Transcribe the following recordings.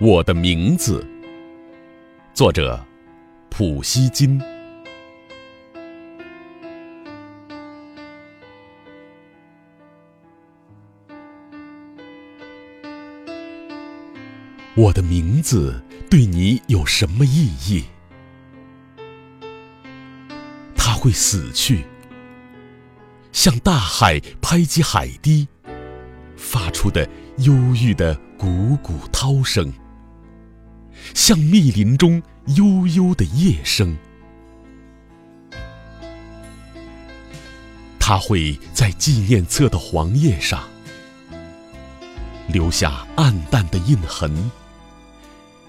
我的名字，作者普希金。我的名字对你有什么意义？它会死去，像大海拍击海堤发出的忧郁的汩汩涛声。像密林中悠悠的夜声，它会在纪念册的黄页上留下暗淡的印痕，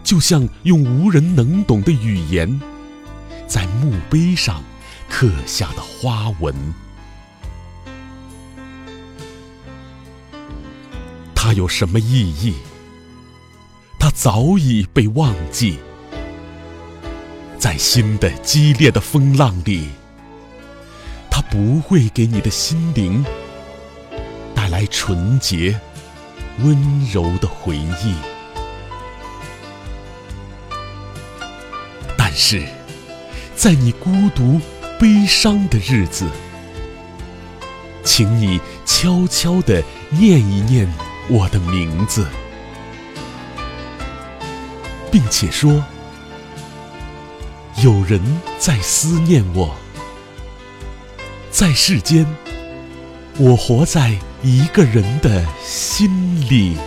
就像用无人能懂的语言在墓碑上刻下的花纹。它有什么意义？早已被忘记，在新的激烈的风浪里，它不会给你的心灵带来纯洁、温柔的回忆。但是，在你孤独、悲伤的日子，请你悄悄地念一念我的名字。并且说，有人在思念我，在世间，我活在一个人的心里。